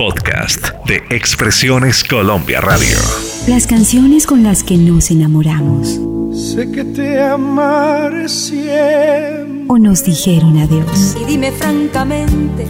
Podcast de Expresiones Colombia Radio. Las canciones con las que nos enamoramos. Sé que te amaré siempre. O nos dijeron adiós. Y dime francamente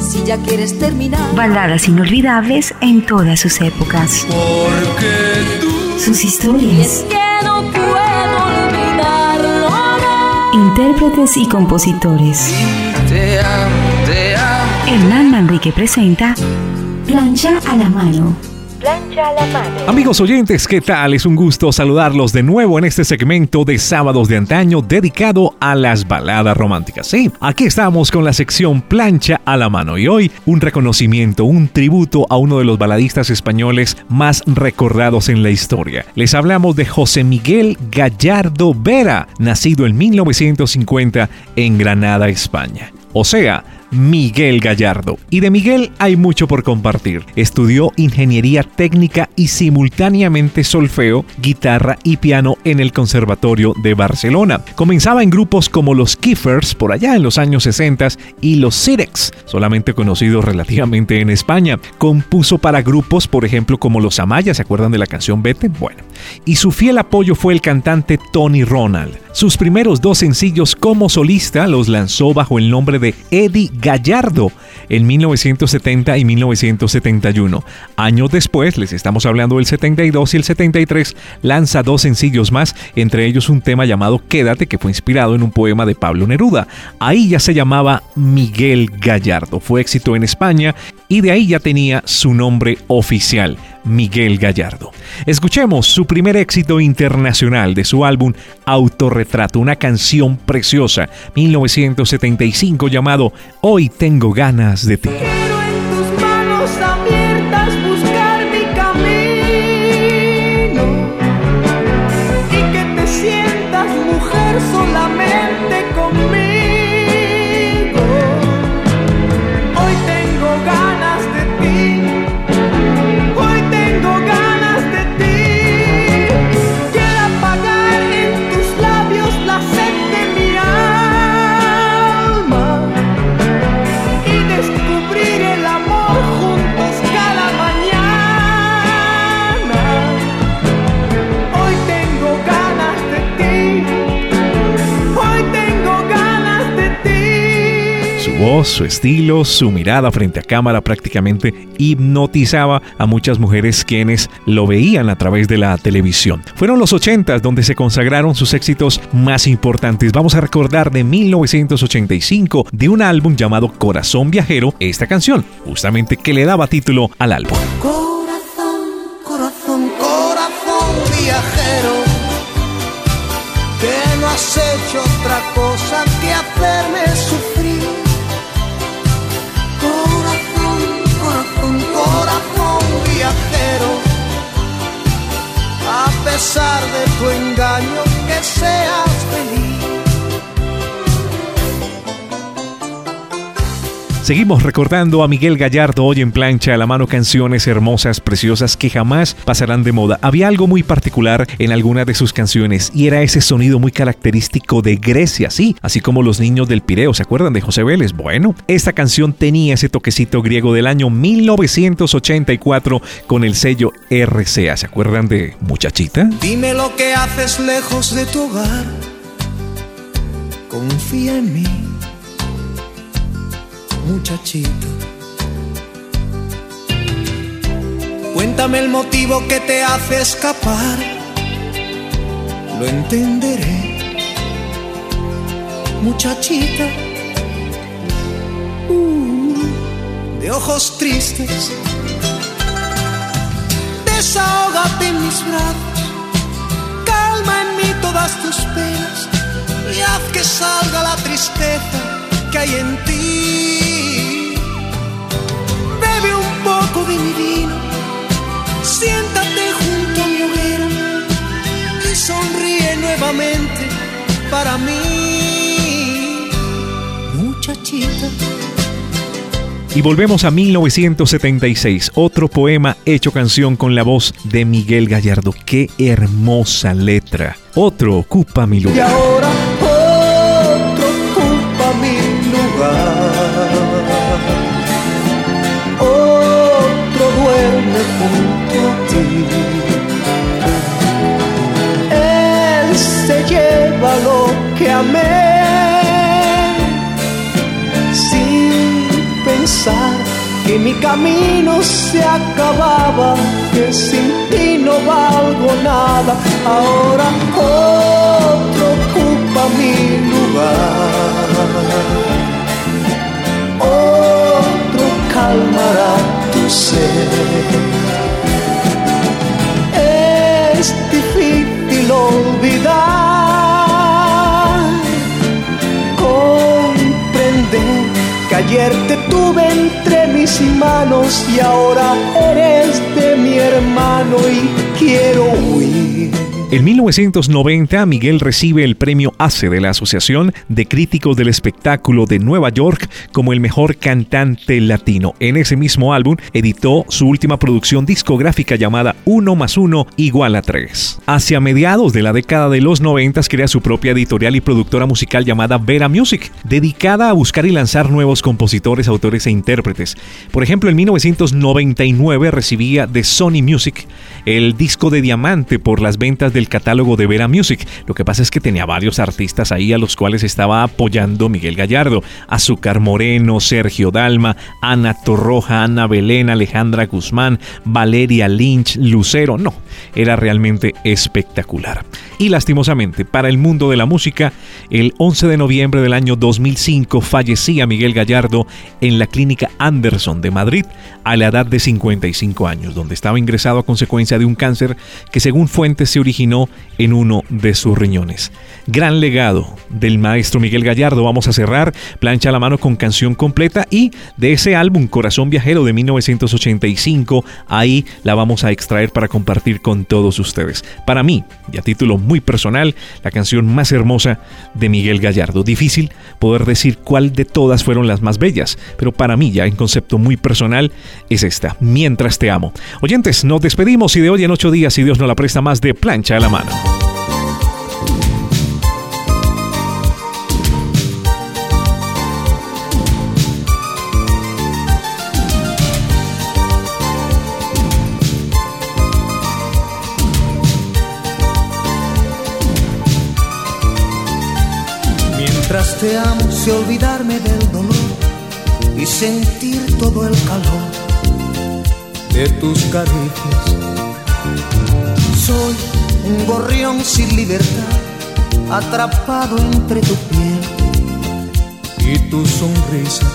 si ya quieres terminar. Baladas inolvidables en todas sus épocas. Porque tú Sus Y historias. es que no puedo olvidarlo. no. Intérpretes y compositores. Hernán Manrique presenta Plancha a la mano. Plancha a la mano. Amigos oyentes, ¿qué tal? Es un gusto saludarlos de nuevo en este segmento de Sábados de Antaño dedicado a las baladas románticas. Sí, aquí estamos con la sección Plancha a la mano y hoy un reconocimiento, un tributo a uno de los baladistas españoles más recordados en la historia. Les hablamos de José Miguel Gallardo Vera, nacido en 1950 en Granada, España. O sea, Miguel Gallardo. Y de Miguel hay mucho por compartir. Estudió ingeniería técnica y simultáneamente solfeo, guitarra y piano en el Conservatorio de Barcelona. Comenzaba en grupos como los Kiffers por allá en los años 60 y los Sirex, solamente conocidos relativamente en España. Compuso para grupos, por ejemplo, como los Amaya, ¿se acuerdan de la canción Vete? Bueno. Y su fiel apoyo fue el cantante Tony Ronald. Sus primeros dos sencillos como solista los lanzó bajo el nombre de Eddie Gallardo en 1970 y 1971. Años después, les estamos hablando del 72 y el 73, lanza dos sencillos más, entre ellos un tema llamado Quédate, que fue inspirado en un poema de Pablo Neruda. Ahí ya se llamaba Miguel Gallardo. Fue éxito en España y de ahí ya tenía su nombre oficial. Miguel Gallardo. Escuchemos su primer éxito internacional de su álbum Autorretrato, una canción preciosa, 1975 llamado Hoy tengo ganas de ti. Voz, su estilo, su mirada frente a cámara prácticamente hipnotizaba a muchas mujeres quienes lo veían a través de la televisión. Fueron los 80 donde se consagraron sus éxitos más importantes. Vamos a recordar de 1985 de un álbum llamado Corazón Viajero, esta canción, justamente que le daba título al álbum. Corazón, corazón, corazón viajero que no has hecho otra cosa que hacerme pesar de tu engaño, que seas feliz. Seguimos recordando a Miguel Gallardo hoy en plancha a la mano canciones hermosas, preciosas que jamás pasarán de moda. Había algo muy particular en alguna de sus canciones y era ese sonido muy característico de Grecia, sí, así como los niños del Pireo, ¿se acuerdan de José Vélez? Bueno, esta canción tenía ese toquecito griego del año 1984 con el sello RCA, ¿se acuerdan de Muchachita? Dime lo que haces lejos de tu hogar. Confía en mí, muchachito. Cuéntame el motivo que te hace escapar. Lo entenderé, muchachita. Uh, de ojos tristes. Desahógate en mis brazos calma en mí todas tus penas y haz que salga la tristeza que hay en ti. Siéntate junto a mi hoguera y sonríe nuevamente para mí, muchachita. Y volvemos a 1976, otro poema hecho canción con la voz de Miguel Gallardo. Qué hermosa letra. Otro ocupa mi Y lugar. ahora otro ocupa mi lugar. Amé sin pensar que mi camino se acababa, que sin ti no valgo nada. Ahora que ayer te tuve entre mis manos y ahora eres de mi hermano y quiero huir. En 1990, Miguel recibe el premio ACE de la Asociación de Críticos del Espectáculo de Nueva York como el mejor cantante latino. En ese mismo álbum editó su última producción discográfica llamada Uno más Uno igual a Tres. Hacia mediados de la década de los 90 crea su propia editorial y productora musical llamada Vera Music, dedicada a buscar y lanzar nuevos compositores, autores e intérpretes. Por ejemplo, en 1999 recibía de Sony Music el disco de diamante por las ventas catálogo de Vera Music. Lo que pasa es que tenía varios artistas ahí a los cuales estaba apoyando Miguel Gallardo. Azúcar Moreno, Sergio Dalma, Ana Torroja, Ana Belén, Alejandra Guzmán, Valeria Lynch, Lucero. No, era realmente espectacular. Y lastimosamente, para el mundo de la música, el 11 de noviembre del año 2005 fallecía Miguel Gallardo en la clínica Anderson de Madrid a la edad de 55 años, donde estaba ingresado a consecuencia de un cáncer que según fuentes se originó en uno de sus riñones. Gran legado del maestro Miguel Gallardo. Vamos a cerrar plancha a la mano con canción completa y de ese álbum Corazón Viajero de 1985, ahí la vamos a extraer para compartir con todos ustedes. Para mí, y a título muy personal, la canción más hermosa de Miguel Gallardo. Difícil poder decir cuál de todas fueron las más bellas, pero para mí ya en concepto muy personal es esta, Mientras te amo. Oyentes, nos despedimos y de hoy en ocho días, si Dios no la presta más, de plancha Mientras te amo, sé olvidarme del dolor y sentir todo el calor de tus caricias. Soy un gorrión sin libertad, atrapado entre tu piel y tu sonrisa.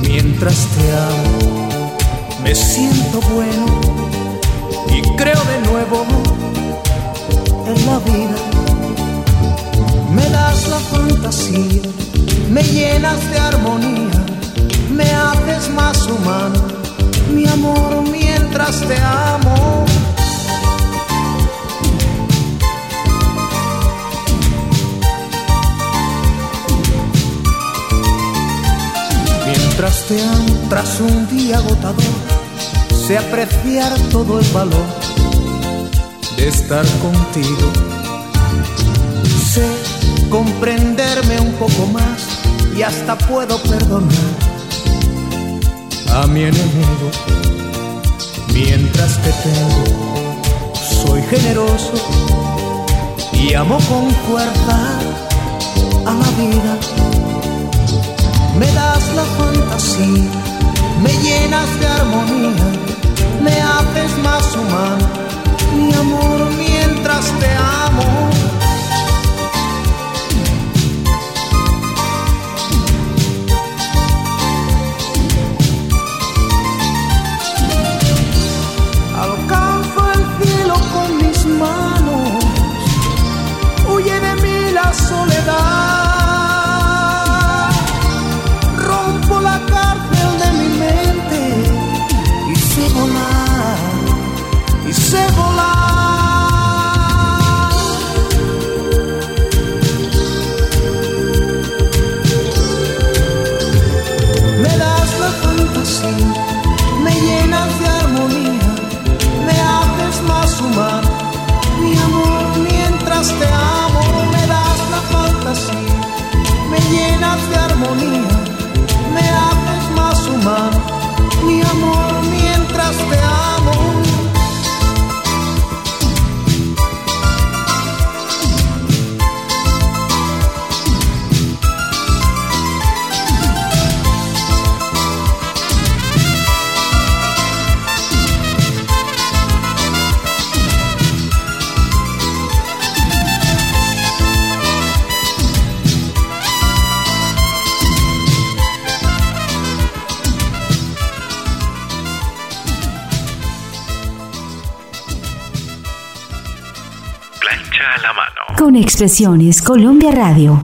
Mientras te amo, me siento bueno y creo de nuevo en la vida. Me das la fantasía, me llenas de armonía, me haces más humano, mi amor, mientras te amo. Tras un día agotador, sé apreciar todo el valor de estar contigo. Sé comprenderme un poco más y hasta puedo perdonar a mi enemigo. Mientras te tengo, soy generoso y amo con fuerza a la vida me das la fantasía, me llenas de armonía, Expresiones Colombia Radio.